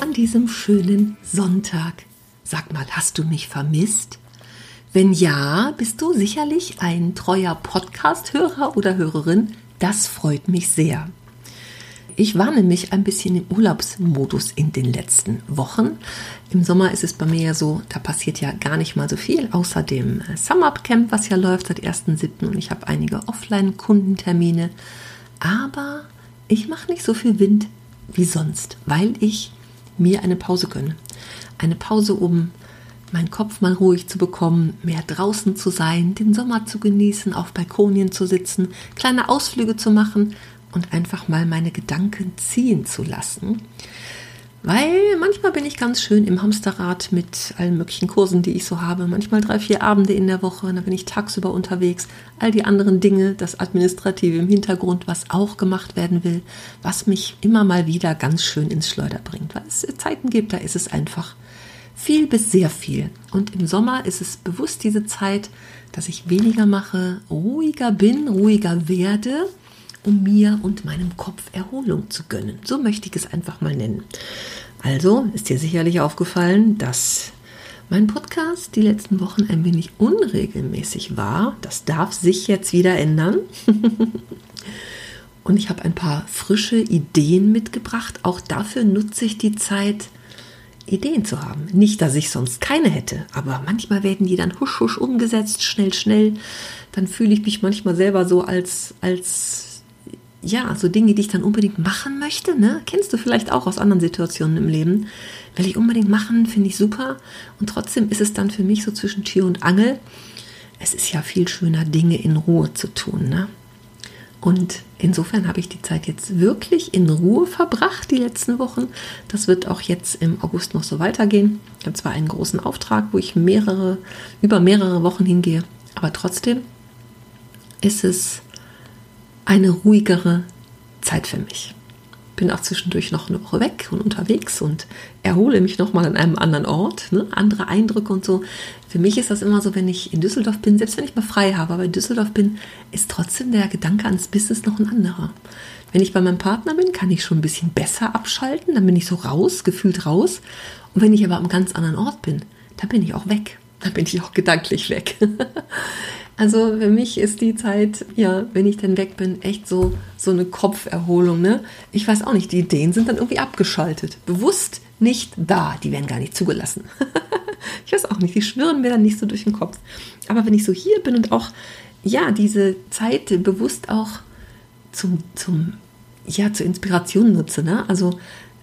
An diesem schönen Sonntag. Sag mal, hast du mich vermisst? Wenn ja, bist du sicherlich ein treuer Podcast-Hörer oder Hörerin. Das freut mich sehr. Ich war nämlich ein bisschen im Urlaubsmodus in den letzten Wochen. Im Sommer ist es bei mir ja so, da passiert ja gar nicht mal so viel, außer dem Summer Camp, was ja läuft seit 1.7. und ich habe einige Offline-Kundentermine. Aber ich mache nicht so viel Wind wie sonst, weil ich mir eine Pause gönne. Eine Pause, um meinen Kopf mal ruhig zu bekommen, mehr draußen zu sein, den Sommer zu genießen, auf Balkonien zu sitzen, kleine Ausflüge zu machen und einfach mal meine Gedanken ziehen zu lassen. Weil manchmal bin ich ganz schön im Hamsterrad mit allen möglichen Kursen, die ich so habe. Manchmal drei, vier Abende in der Woche, dann bin ich tagsüber unterwegs. All die anderen Dinge, das Administrative im Hintergrund, was auch gemacht werden will, was mich immer mal wieder ganz schön ins Schleuder bringt. Weil es Zeiten gibt, da ist es einfach viel bis sehr viel. Und im Sommer ist es bewusst diese Zeit, dass ich weniger mache, ruhiger bin, ruhiger werde um mir und meinem Kopf Erholung zu gönnen. So möchte ich es einfach mal nennen. Also ist dir sicherlich aufgefallen, dass mein Podcast die letzten Wochen ein wenig unregelmäßig war. Das darf sich jetzt wieder ändern. und ich habe ein paar frische Ideen mitgebracht. Auch dafür nutze ich die Zeit, Ideen zu haben. Nicht, dass ich sonst keine hätte, aber manchmal werden die dann husch husch umgesetzt, schnell, schnell. Dann fühle ich mich manchmal selber so als, als ja, so Dinge, die ich dann unbedingt machen möchte, ne? Kennst du vielleicht auch aus anderen Situationen im Leben. Will ich unbedingt machen, finde ich super. Und trotzdem ist es dann für mich so zwischen Tür und Angel. Es ist ja viel schöner, Dinge in Ruhe zu tun, ne? Und insofern habe ich die Zeit jetzt wirklich in Ruhe verbracht, die letzten Wochen. Das wird auch jetzt im August noch so weitergehen. Ich habe zwar einen großen Auftrag, wo ich mehrere, über mehrere Wochen hingehe, aber trotzdem ist es eine ruhigere Zeit für mich. Bin auch zwischendurch noch eine Woche weg und unterwegs und erhole mich nochmal an einem anderen Ort, ne? andere Eindrücke und so. Für mich ist das immer so, wenn ich in Düsseldorf bin, selbst wenn ich mal frei habe, aber in Düsseldorf bin, ist trotzdem der Gedanke ans Business noch ein anderer. Wenn ich bei meinem Partner bin, kann ich schon ein bisschen besser abschalten, dann bin ich so raus, gefühlt raus. Und wenn ich aber am ganz anderen Ort bin, dann bin ich auch weg. Dann bin ich auch gedanklich weg. Also für mich ist die Zeit, ja, wenn ich dann weg bin, echt so, so eine Kopferholung. Ne? Ich weiß auch nicht, die Ideen sind dann irgendwie abgeschaltet. Bewusst nicht da, die werden gar nicht zugelassen. ich weiß auch nicht, die schwirren mir dann nicht so durch den Kopf. Aber wenn ich so hier bin und auch, ja, diese Zeit bewusst auch zum, zum ja, zur Inspiration nutze, ne? Also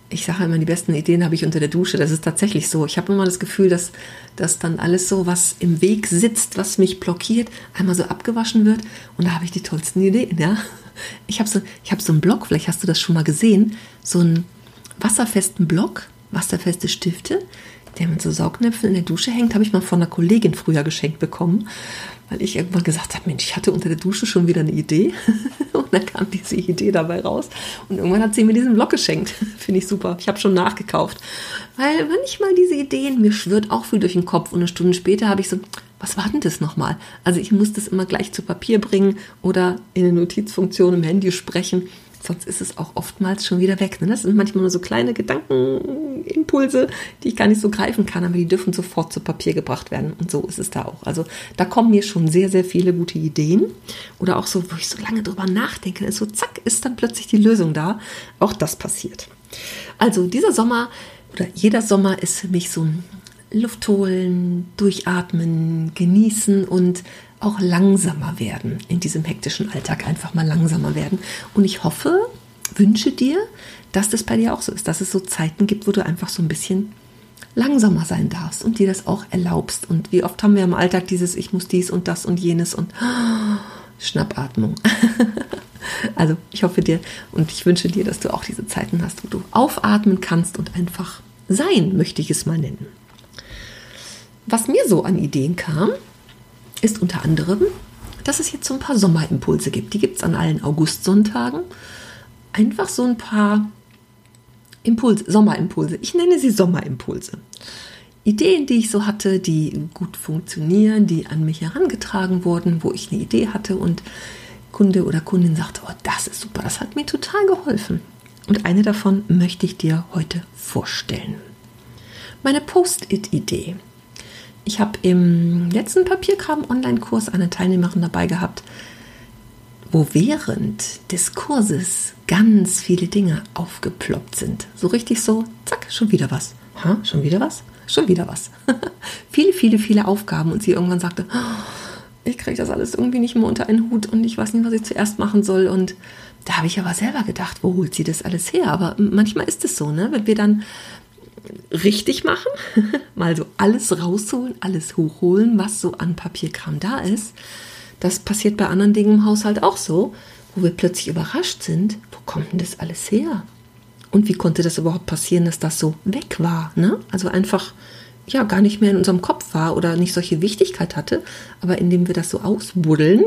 ich sage immer, die besten Ideen habe ich unter der Dusche. Das ist tatsächlich so. Ich habe immer das Gefühl, dass, dass dann alles so, was im Weg sitzt, was mich blockiert, einmal so abgewaschen wird. Und da habe ich die tollsten Ideen. Ja? Ich habe so, hab so einen Block, vielleicht hast du das schon mal gesehen, so einen wasserfesten Block, wasserfeste Stifte, der mit so Saugnäpfen in der Dusche hängt, habe ich mal von einer Kollegin früher geschenkt bekommen weil ich irgendwann gesagt habe, Mensch, ich hatte unter der Dusche schon wieder eine Idee und dann kam diese Idee dabei raus und irgendwann hat sie mir diesen Block geschenkt. Finde ich super. Ich habe schon nachgekauft, weil manchmal diese Ideen, mir schwirrt auch viel durch den Kopf und eine Stunde später habe ich so, was war denn das nochmal? Also ich muss das immer gleich zu Papier bringen oder in eine Notizfunktion im Handy sprechen sonst ist es auch oftmals schon wieder weg. Ne? Das sind manchmal nur so kleine Gedankenimpulse, die ich gar nicht so greifen kann, aber die dürfen sofort zu Papier gebracht werden. Und so ist es da auch. Also da kommen mir schon sehr, sehr viele gute Ideen. Oder auch so, wo ich so lange drüber nachdenke, ist so zack, ist dann plötzlich die Lösung da. Auch das passiert. Also dieser Sommer oder jeder Sommer ist für mich so ein Luft holen, durchatmen, genießen und auch langsamer werden in diesem hektischen Alltag, einfach mal langsamer werden. Und ich hoffe, wünsche dir, dass das bei dir auch so ist, dass es so Zeiten gibt, wo du einfach so ein bisschen langsamer sein darfst und dir das auch erlaubst. Und wie oft haben wir im Alltag dieses Ich muss dies und das und jenes und Schnappatmung. also ich hoffe dir und ich wünsche dir, dass du auch diese Zeiten hast, wo du aufatmen kannst und einfach sein, möchte ich es mal nennen. Was mir so an Ideen kam, ist unter anderem, dass es jetzt so ein paar Sommerimpulse gibt. Die gibt es an allen Augustsonntagen. Einfach so ein paar Impulse, Sommerimpulse. Ich nenne sie Sommerimpulse. Ideen, die ich so hatte, die gut funktionieren, die an mich herangetragen wurden, wo ich eine Idee hatte und Kunde oder Kundin sagte, oh, das ist super, das hat mir total geholfen. Und eine davon möchte ich dir heute vorstellen. Meine Post-it-Idee. Ich habe im letzten Papierkram-Online-Kurs eine Teilnehmerin dabei gehabt, wo während des Kurses ganz viele Dinge aufgeploppt sind. So richtig so, zack, schon wieder was. Ha, schon wieder was? Schon wieder was. viele, viele, viele Aufgaben und sie irgendwann sagte, oh, ich kriege das alles irgendwie nicht mehr unter einen Hut und ich weiß nicht, was ich zuerst machen soll. Und da habe ich aber selber gedacht, wo holt sie das alles her? Aber manchmal ist es so, ne? wenn wir dann richtig machen, mal so alles rausholen, alles hochholen, was so an Papierkram da ist. Das passiert bei anderen Dingen im Haushalt auch so, wo wir plötzlich überrascht sind, wo kommt denn das alles her? Und wie konnte das überhaupt passieren, dass das so weg war? Ne? Also einfach ja gar nicht mehr in unserem Kopf war oder nicht solche Wichtigkeit hatte, aber indem wir das so ausbuddeln,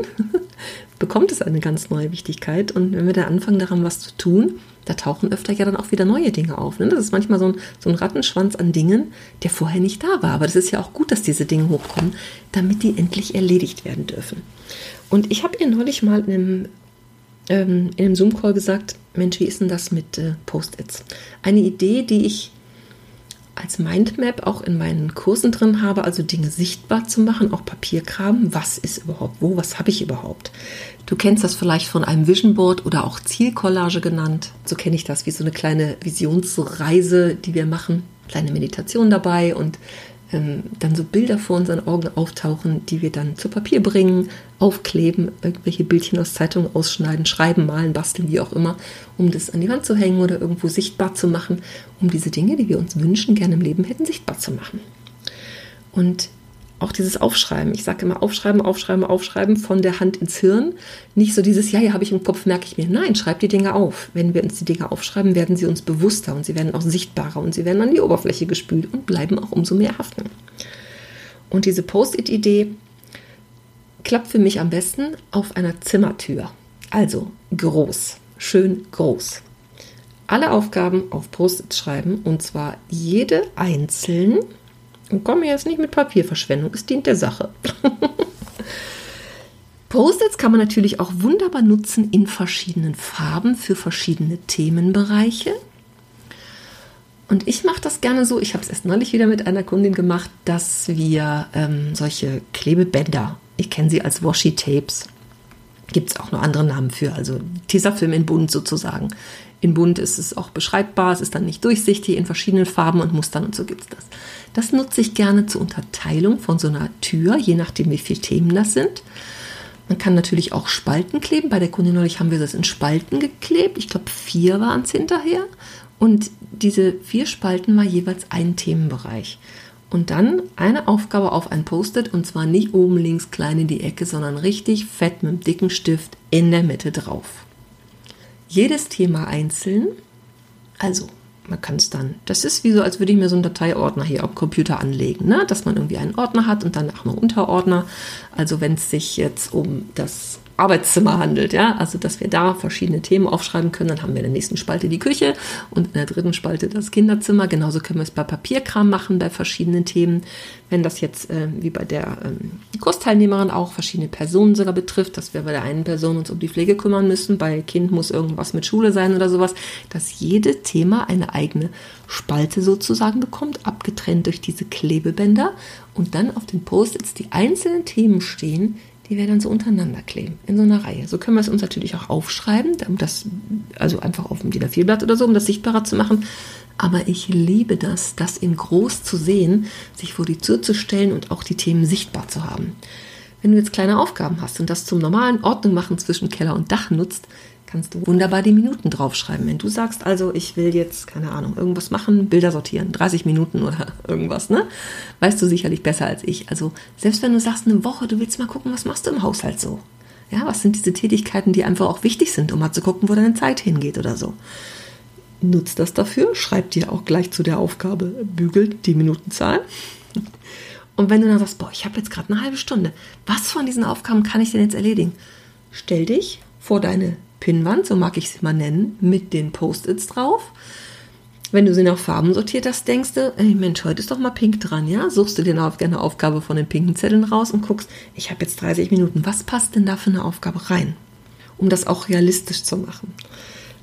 bekommt es eine ganz neue Wichtigkeit. Und wenn wir da anfangen, daran was zu tun, da tauchen öfter ja dann auch wieder neue Dinge auf. Ne? Das ist manchmal so ein, so ein Rattenschwanz an Dingen, der vorher nicht da war. Aber das ist ja auch gut, dass diese Dinge hochkommen, damit die endlich erledigt werden dürfen. Und ich habe ihr neulich mal in einem, ähm, in einem Zoom-Call gesagt, Mensch, wie ist denn das mit äh, Post-its? Eine Idee, die ich als Mindmap auch in meinen Kursen drin habe, also Dinge sichtbar zu machen, auch Papierkram. Was ist überhaupt wo? Was habe ich überhaupt? Du kennst das vielleicht von einem Vision Board oder auch Zielcollage genannt. So kenne ich das, wie so eine kleine Visionsreise, die wir machen. Kleine Meditation dabei und ähm, dann so Bilder vor unseren Augen auftauchen, die wir dann zu Papier bringen, aufkleben, irgendwelche Bildchen aus Zeitungen ausschneiden, schreiben, malen, basteln, wie auch immer, um das an die Wand zu hängen oder irgendwo sichtbar zu machen, um diese Dinge, die wir uns wünschen, gerne im Leben hätten, sichtbar zu machen. Und auch dieses Aufschreiben. Ich sage immer aufschreiben, aufschreiben, aufschreiben von der Hand ins Hirn. Nicht so dieses, ja, ja, habe ich im Kopf, merke ich mir. Nein, schreib die Dinge auf. Wenn wir uns die Dinge aufschreiben, werden sie uns bewusster und sie werden auch sichtbarer und sie werden an die Oberfläche gespült und bleiben auch umso mehr haften. Und diese Post-it-Idee klappt für mich am besten auf einer Zimmertür. Also groß, schön groß. Alle Aufgaben auf Post-it schreiben und zwar jede einzeln und komme jetzt nicht mit Papierverschwendung, es dient der Sache. Post-its kann man natürlich auch wunderbar nutzen in verschiedenen Farben für verschiedene Themenbereiche. Und ich mache das gerne so, ich habe es erst neulich wieder mit einer Kundin gemacht, dass wir ähm, solche Klebebänder, ich kenne sie als Washi-Tapes, gibt es auch noch andere Namen für, also Tesafilm in bunt sozusagen. In bunt ist es auch beschreibbar, es ist dann nicht durchsichtig in verschiedenen Farben und Mustern und so gibt es das. Das nutze ich gerne zur Unterteilung von so einer Tür, je nachdem, wie viele Themen das sind. Man kann natürlich auch Spalten kleben. Bei der Kundin neulich haben wir das in Spalten geklebt. Ich glaube, vier waren es hinterher. Und diese vier Spalten war jeweils ein Themenbereich. Und dann eine Aufgabe auf ein Post-it und zwar nicht oben links klein in die Ecke, sondern richtig fett mit einem dicken Stift in der Mitte drauf. Jedes Thema einzeln, also man kann es dann, das ist wie so, als würde ich mir so einen Dateiordner hier am Computer anlegen, ne? dass man irgendwie einen Ordner hat und dann auch noch Unterordner. Also wenn es sich jetzt um das Arbeitszimmer handelt, ja, also dass wir da verschiedene Themen aufschreiben können, dann haben wir in der nächsten Spalte die Küche und in der dritten Spalte das Kinderzimmer. Genauso können wir es bei Papierkram machen, bei verschiedenen Themen. Wenn das jetzt äh, wie bei der ähm, Kursteilnehmerin auch verschiedene Personen sogar betrifft, dass wir bei der einen Person uns um die Pflege kümmern müssen, bei Kind muss irgendwas mit Schule sein oder sowas, dass jede Thema eine eigene Spalte sozusagen bekommt, abgetrennt durch diese Klebebänder und dann auf den Post-its die einzelnen Themen stehen, die wir dann so untereinander kleben, in so einer Reihe. So können wir es uns natürlich auch aufschreiben, um das, also einfach auf dem DIN A4-Blatt oder so, um das sichtbarer zu machen. Aber ich liebe das, das in groß zu sehen, sich vor die Tür zu stellen und auch die Themen sichtbar zu haben. Wenn du jetzt kleine Aufgaben hast und das zum normalen Ordnung machen zwischen Keller und Dach nutzt, kannst du wunderbar die Minuten draufschreiben. Wenn du sagst, also ich will jetzt, keine Ahnung, irgendwas machen, Bilder sortieren, 30 Minuten oder irgendwas, ne? Weißt du sicherlich besser als ich. Also selbst wenn du sagst, eine Woche, du willst mal gucken, was machst du im Haushalt so? Ja, was sind diese Tätigkeiten, die einfach auch wichtig sind, um mal zu gucken, wo deine Zeit hingeht oder so? nutzt das dafür, schreib dir auch gleich zu der Aufgabe, bügelt die Minutenzahl. Und wenn du dann sagst, boah, ich habe jetzt gerade eine halbe Stunde, was von diesen Aufgaben kann ich denn jetzt erledigen? Stell dich vor deine Pinnwand, so mag ich sie mal nennen, mit den Post-its drauf. Wenn du sie nach Farben sortiert hast, denkst du, ey Mensch, heute ist doch mal pink dran, ja? Suchst du dir eine Aufgabe von den pinken Zetteln raus und guckst, ich habe jetzt 30 Minuten, was passt denn da für eine Aufgabe rein? Um das auch realistisch zu machen.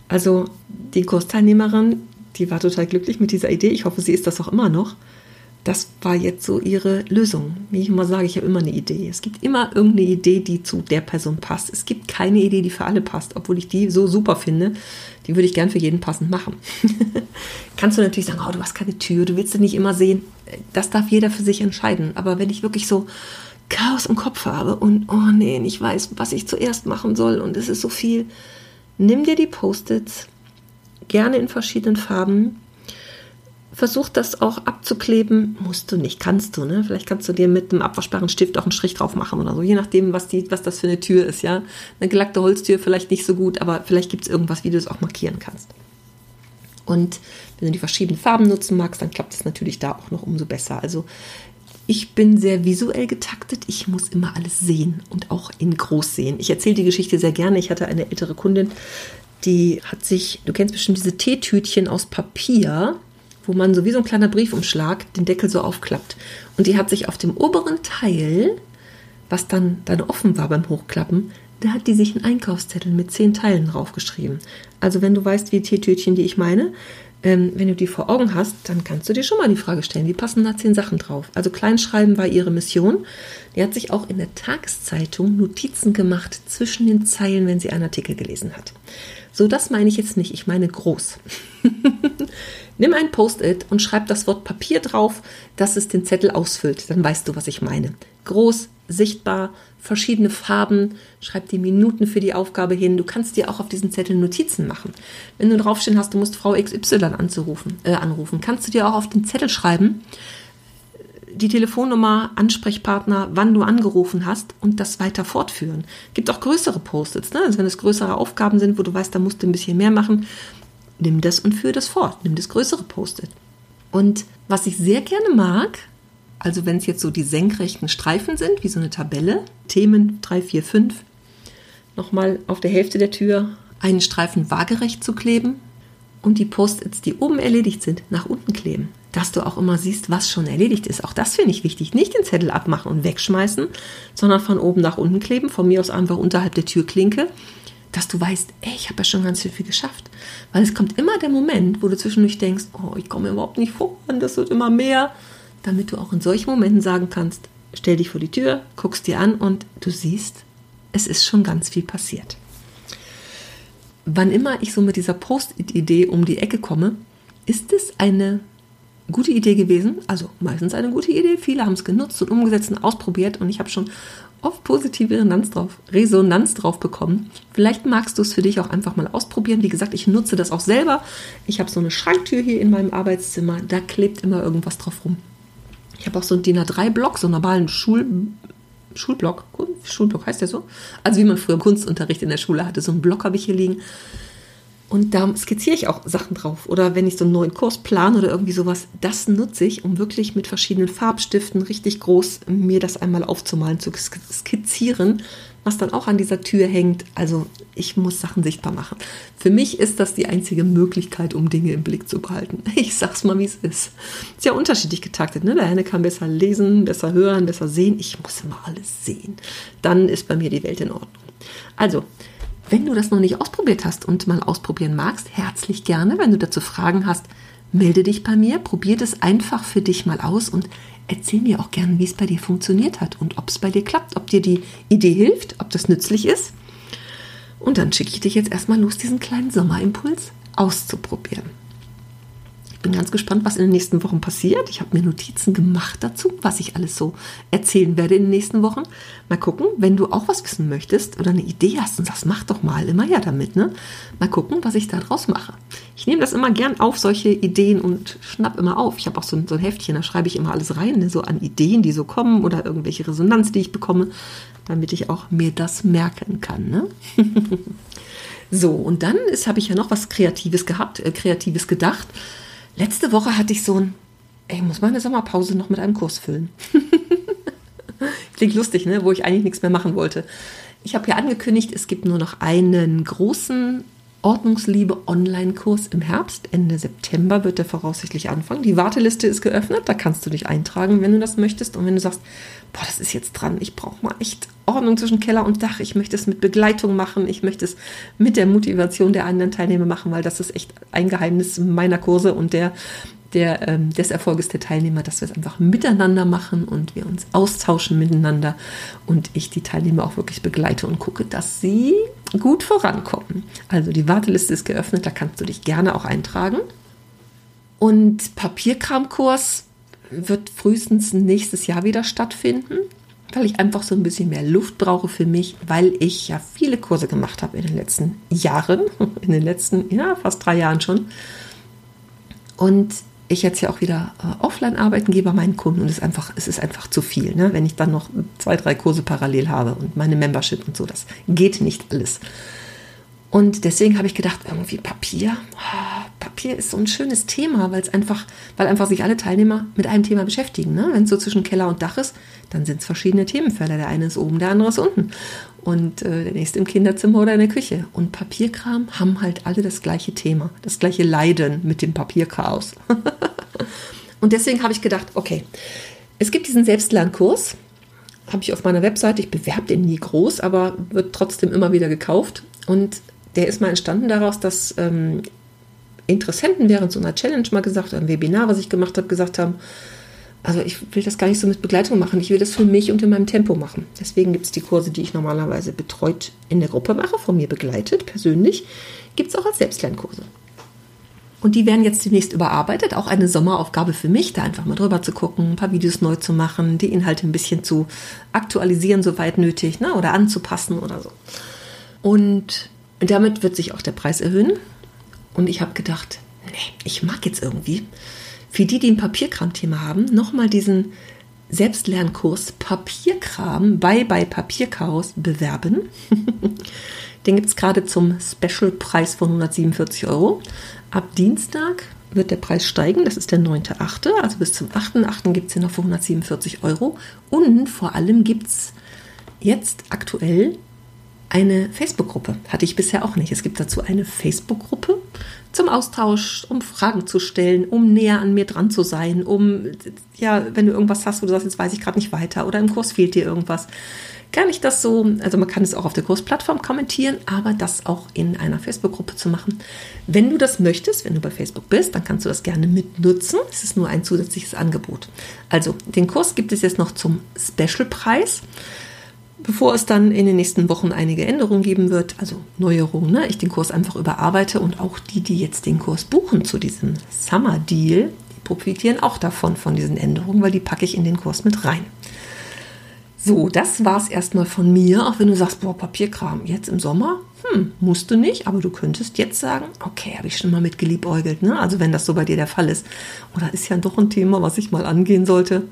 Also die Kursteilnehmerin, die war total glücklich mit dieser Idee. Ich hoffe, sie ist das auch immer noch das war jetzt so ihre Lösung. Wie ich immer sage, ich habe immer eine Idee. Es gibt immer irgendeine Idee, die zu der Person passt. Es gibt keine Idee, die für alle passt, obwohl ich die so super finde. Die würde ich gern für jeden passend machen. Kannst du natürlich sagen, oh, du hast keine Tür, du willst sie nicht immer sehen. Das darf jeder für sich entscheiden. Aber wenn ich wirklich so Chaos im Kopf habe und, oh nee, ich weiß, was ich zuerst machen soll und es ist so viel, nimm dir die Post-its, gerne in verschiedenen Farben Versuch das auch abzukleben. Musst du nicht, kannst du, ne? Vielleicht kannst du dir mit einem abwaschbaren Stift auch einen Strich drauf machen oder so, je nachdem, was, die, was das für eine Tür ist, ja. Eine gelackte Holztür vielleicht nicht so gut, aber vielleicht gibt es irgendwas, wie du es auch markieren kannst. Und wenn du die verschiedenen Farben nutzen magst, dann klappt es natürlich da auch noch umso besser. Also ich bin sehr visuell getaktet. Ich muss immer alles sehen und auch in groß sehen. Ich erzähle die Geschichte sehr gerne. Ich hatte eine ältere Kundin, die hat sich, du kennst bestimmt diese Teetütchen aus Papier, wo man so wie so ein kleiner Briefumschlag den Deckel so aufklappt. Und die hat sich auf dem oberen Teil, was dann, dann offen war beim Hochklappen, da hat die sich einen Einkaufszettel mit zehn Teilen draufgeschrieben. Also wenn du weißt, wie Teetütchen, die ich meine, ähm, wenn du die vor Augen hast, dann kannst du dir schon mal die Frage stellen, wie passen da zehn Sachen drauf? Also Kleinschreiben war ihre Mission. Die hat sich auch in der Tageszeitung Notizen gemacht zwischen den Zeilen, wenn sie einen Artikel gelesen hat. So, das meine ich jetzt nicht, ich meine groß. Nimm ein Post-it und schreib das Wort Papier drauf, dass es den Zettel ausfüllt. Dann weißt du, was ich meine. Groß, sichtbar, verschiedene Farben. Schreib die Minuten für die Aufgabe hin. Du kannst dir auch auf diesen Zettel Notizen machen. Wenn du draufstehen hast, du musst Frau XY anzurufen, äh, anrufen, kannst du dir auch auf den Zettel schreiben, die Telefonnummer, Ansprechpartner, wann du angerufen hast und das weiter fortführen. Gibt auch größere Post-its, ne? also wenn es größere Aufgaben sind, wo du weißt, da musst du ein bisschen mehr machen, nimm das und führe das fort. Nimm das größere Post-it. Und was ich sehr gerne mag, also wenn es jetzt so die senkrechten Streifen sind, wie so eine Tabelle, Themen 3, 4, 5, nochmal auf der Hälfte der Tür einen Streifen waagerecht zu kleben und die Post-its, die oben erledigt sind, nach unten kleben. Dass du auch immer siehst, was schon erledigt ist. Auch das finde ich wichtig. Nicht den Zettel abmachen und wegschmeißen, sondern von oben nach unten kleben. Von mir aus einfach unterhalb der Türklinke dass du weißt, ey, ich habe ja schon ganz viel geschafft. Weil es kommt immer der Moment, wo du zwischendurch denkst, oh, ich komme überhaupt nicht voran, das wird immer mehr. Damit du auch in solchen Momenten sagen kannst, stell dich vor die Tür, guckst dir an und du siehst, es ist schon ganz viel passiert. Wann immer ich so mit dieser Post-it-Idee um die Ecke komme, ist es eine gute Idee gewesen, also meistens eine gute Idee. Viele haben es genutzt und umgesetzt und ausprobiert und ich habe schon oft positive Resonanz drauf, Resonanz drauf bekommen. Vielleicht magst du es für dich auch einfach mal ausprobieren. Wie gesagt, ich nutze das auch selber. Ich habe so eine Schranktür hier in meinem Arbeitszimmer, da klebt immer irgendwas drauf rum. Ich habe auch so einen DIN A3-Block, so einen normalen Schul Schulblock. Schulblock heißt der so? Also wie man früher Kunstunterricht in der Schule hatte. So einen Block habe ich hier liegen. Und da skizziere ich auch Sachen drauf. Oder wenn ich so einen neuen Kurs plane oder irgendwie sowas, das nutze ich, um wirklich mit verschiedenen Farbstiften richtig groß mir das einmal aufzumalen, zu skizzieren, was dann auch an dieser Tür hängt. Also ich muss Sachen sichtbar machen. Für mich ist das die einzige Möglichkeit, um Dinge im Blick zu behalten. Ich sag's mal, wie es ist. Ist ja unterschiedlich getaktet. Ne? Der eine kann besser lesen, besser hören, besser sehen. Ich muss immer alles sehen. Dann ist bei mir die Welt in Ordnung. Also, wenn du das noch nicht ausprobiert hast und mal ausprobieren magst, herzlich gerne. Wenn du dazu Fragen hast, melde dich bei mir, probier das einfach für dich mal aus und erzähl mir auch gerne, wie es bei dir funktioniert hat und ob es bei dir klappt, ob dir die Idee hilft, ob das nützlich ist. Und dann schicke ich dich jetzt erstmal los, diesen kleinen Sommerimpuls auszuprobieren bin ganz gespannt, was in den nächsten Wochen passiert. Ich habe mir Notizen gemacht dazu, was ich alles so erzählen werde in den nächsten Wochen. Mal gucken, wenn du auch was wissen möchtest oder eine Idee hast und sagst, mach doch mal immer ja damit, ne? Mal gucken, was ich da draus mache. Ich nehme das immer gern auf, solche Ideen und schnapp immer auf. Ich habe auch so ein, so ein Heftchen, da schreibe ich immer alles rein, ne? so an Ideen, die so kommen oder irgendwelche Resonanz, die ich bekomme, damit ich auch mir das merken kann, ne? So, und dann habe ich ja noch was Kreatives gehabt, äh, Kreatives gedacht. Letzte Woche hatte ich so ein, ey, muss meine Sommerpause noch mit einem Kurs füllen. Klingt lustig, ne? Wo ich eigentlich nichts mehr machen wollte. Ich habe ja angekündigt, es gibt nur noch einen großen Ordnungsliebe Online-Kurs im Herbst. Ende September wird der voraussichtlich anfangen. Die Warteliste ist geöffnet, da kannst du dich eintragen, wenn du das möchtest. Und wenn du sagst, boah, das ist jetzt dran, ich brauche mal echt Ordnung zwischen Keller und Dach, ich möchte es mit Begleitung machen, ich möchte es mit der Motivation der anderen Teilnehmer machen, weil das ist echt ein Geheimnis meiner Kurse und der der, ähm, des Erfolges der Teilnehmer, dass wir es einfach miteinander machen und wir uns austauschen miteinander und ich die Teilnehmer auch wirklich begleite und gucke, dass sie gut vorankommen. Also die Warteliste ist geöffnet, da kannst du dich gerne auch eintragen. Und Papierkramkurs wird frühestens nächstes Jahr wieder stattfinden, weil ich einfach so ein bisschen mehr Luft brauche für mich, weil ich ja viele Kurse gemacht habe in den letzten Jahren, in den letzten, ja, fast drei Jahren schon. Und ich jetzt ja auch wieder äh, offline arbeiten gehe bei meinen Kunden und es ist einfach, es ist einfach zu viel, ne? wenn ich dann noch zwei, drei Kurse parallel habe und meine Membership und so, das geht nicht alles. Und deswegen habe ich gedacht, irgendwie Papier, oh, Papier ist so ein schönes Thema, weil es einfach, weil einfach sich alle Teilnehmer mit einem Thema beschäftigen. Ne? Wenn es so zwischen Keller und Dach ist, dann sind es verschiedene Themenfelder. Der eine ist oben, der andere ist unten. Und äh, der nächste im Kinderzimmer oder in der Küche. Und Papierkram haben halt alle das gleiche Thema, das gleiche Leiden mit dem Papierchaos. und deswegen habe ich gedacht, okay, es gibt diesen Selbstlernkurs, habe ich auf meiner Webseite, ich bewerbe den nie groß, aber wird trotzdem immer wieder gekauft. Und der ist mal entstanden daraus, dass ähm, Interessenten während so einer Challenge mal gesagt, ein Webinar, was ich gemacht habe, gesagt haben, also ich will das gar nicht so mit Begleitung machen, ich will das für mich und in meinem Tempo machen. Deswegen gibt es die Kurse, die ich normalerweise betreut in der Gruppe mache, von mir begleitet, persönlich, gibt es auch als Selbstlernkurse. Und die werden jetzt demnächst überarbeitet. Auch eine Sommeraufgabe für mich, da einfach mal drüber zu gucken, ein paar Videos neu zu machen, die Inhalte ein bisschen zu aktualisieren, soweit nötig, ne, oder anzupassen oder so. Und damit wird sich auch der Preis erhöhen. Und ich habe gedacht, nee, ich mag jetzt irgendwie für die, die ein Papierkram-Thema haben, nochmal diesen Selbstlernkurs Papierkram bei bei Papierchaos bewerben. Den gibt es gerade zum Special-Preis von 147 Euro. Ab Dienstag wird der Preis steigen, das ist der 9.8., also bis zum 8.8. gibt es den noch für 147 Euro. Und vor allem gibt es jetzt aktuell eine Facebook-Gruppe. Hatte ich bisher auch nicht. Es gibt dazu eine Facebook-Gruppe zum Austausch, um Fragen zu stellen, um näher an mir dran zu sein, um, ja, wenn du irgendwas hast, wo du sagst, jetzt weiß ich gerade nicht weiter oder im Kurs fehlt dir irgendwas. Kann ich das so, also man kann es auch auf der Kursplattform kommentieren, aber das auch in einer Facebook-Gruppe zu machen. Wenn du das möchtest, wenn du bei Facebook bist, dann kannst du das gerne mitnutzen. Es ist nur ein zusätzliches Angebot. Also, den Kurs gibt es jetzt noch zum Special-Preis bevor es dann in den nächsten Wochen einige Änderungen geben wird, also Neuerungen, ne, ich den Kurs einfach überarbeite und auch die, die jetzt den Kurs buchen zu diesem Summer Deal, die profitieren auch davon, von diesen Änderungen, weil die packe ich in den Kurs mit rein. So, das war es erstmal von mir, auch wenn du sagst, boah, Papierkram, jetzt im Sommer, hm, musst du nicht, aber du könntest jetzt sagen, okay, habe ich schon mal mit geliebäugelt, ne? Also wenn das so bei dir der Fall ist. Oder ist ja doch ein Thema, was ich mal angehen sollte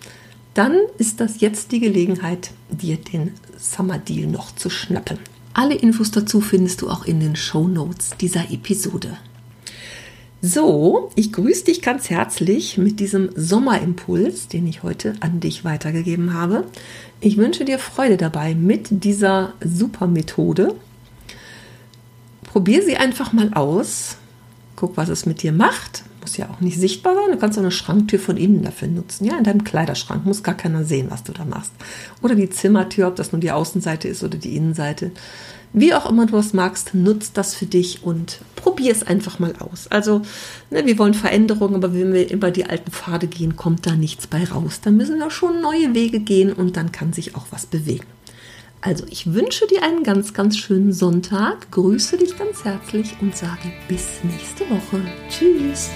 dann ist das jetzt die Gelegenheit, dir den Summer Deal noch zu schnappen. Alle Infos dazu findest du auch in den Show Notes dieser Episode. So, ich grüße dich ganz herzlich mit diesem Sommerimpuls, den ich heute an dich weitergegeben habe. Ich wünsche dir Freude dabei mit dieser super Methode. Probier sie einfach mal aus. Guck, was es mit dir macht muss ja auch nicht sichtbar sein. Du kannst auch eine Schranktür von innen dafür nutzen. Ja, in deinem Kleiderschrank muss gar keiner sehen, was du da machst. Oder die Zimmertür, ob das nun die Außenseite ist oder die Innenseite. Wie auch immer du es magst, nutzt das für dich und probier es einfach mal aus. Also, ne, wir wollen Veränderungen, aber wenn wir über die alten Pfade gehen, kommt da nichts bei raus. Da müssen wir schon neue Wege gehen und dann kann sich auch was bewegen. Also ich wünsche dir einen ganz, ganz schönen Sonntag, grüße dich ganz herzlich und sage bis nächste Woche. Tschüss.